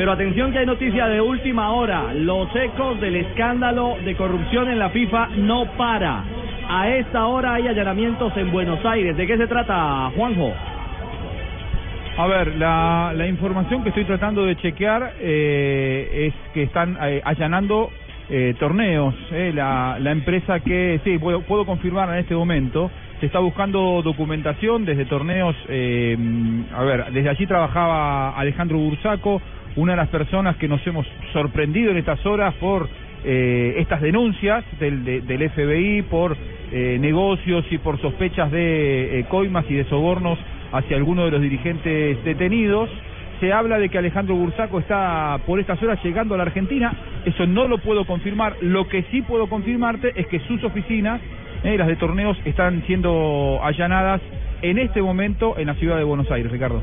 Pero atención que hay noticia de última hora. Los ecos del escándalo de corrupción en la FIFA no para. A esta hora hay allanamientos en Buenos Aires. ¿De qué se trata, Juanjo? A ver, la, información que estoy tratando de chequear eh, es que están eh, allanando eh, torneos. la, la empresa que, sí, puedo, puedo confirmar en este momento, se está buscando documentación desde torneos, a ver, desde allí trabajaba Alejandro Bursaco, una de las personas que nos hemos sorprendido en estas horas por eh, estas denuncias del, de- del FBI por eh, negocios y por sospechas de eh, coimas y de sobornos hacia algunos de los dirigentes detenidos. Se habla de que Alejandro Bursaco está por estas horas llegando a la Argentina. Eso no lo puedo confirmar. Lo que sí puedo confirmarte es que sus oficinas, las de torneos, están siendo allanadas en este momento en la ciudad de Buenos Aires, Ricardo.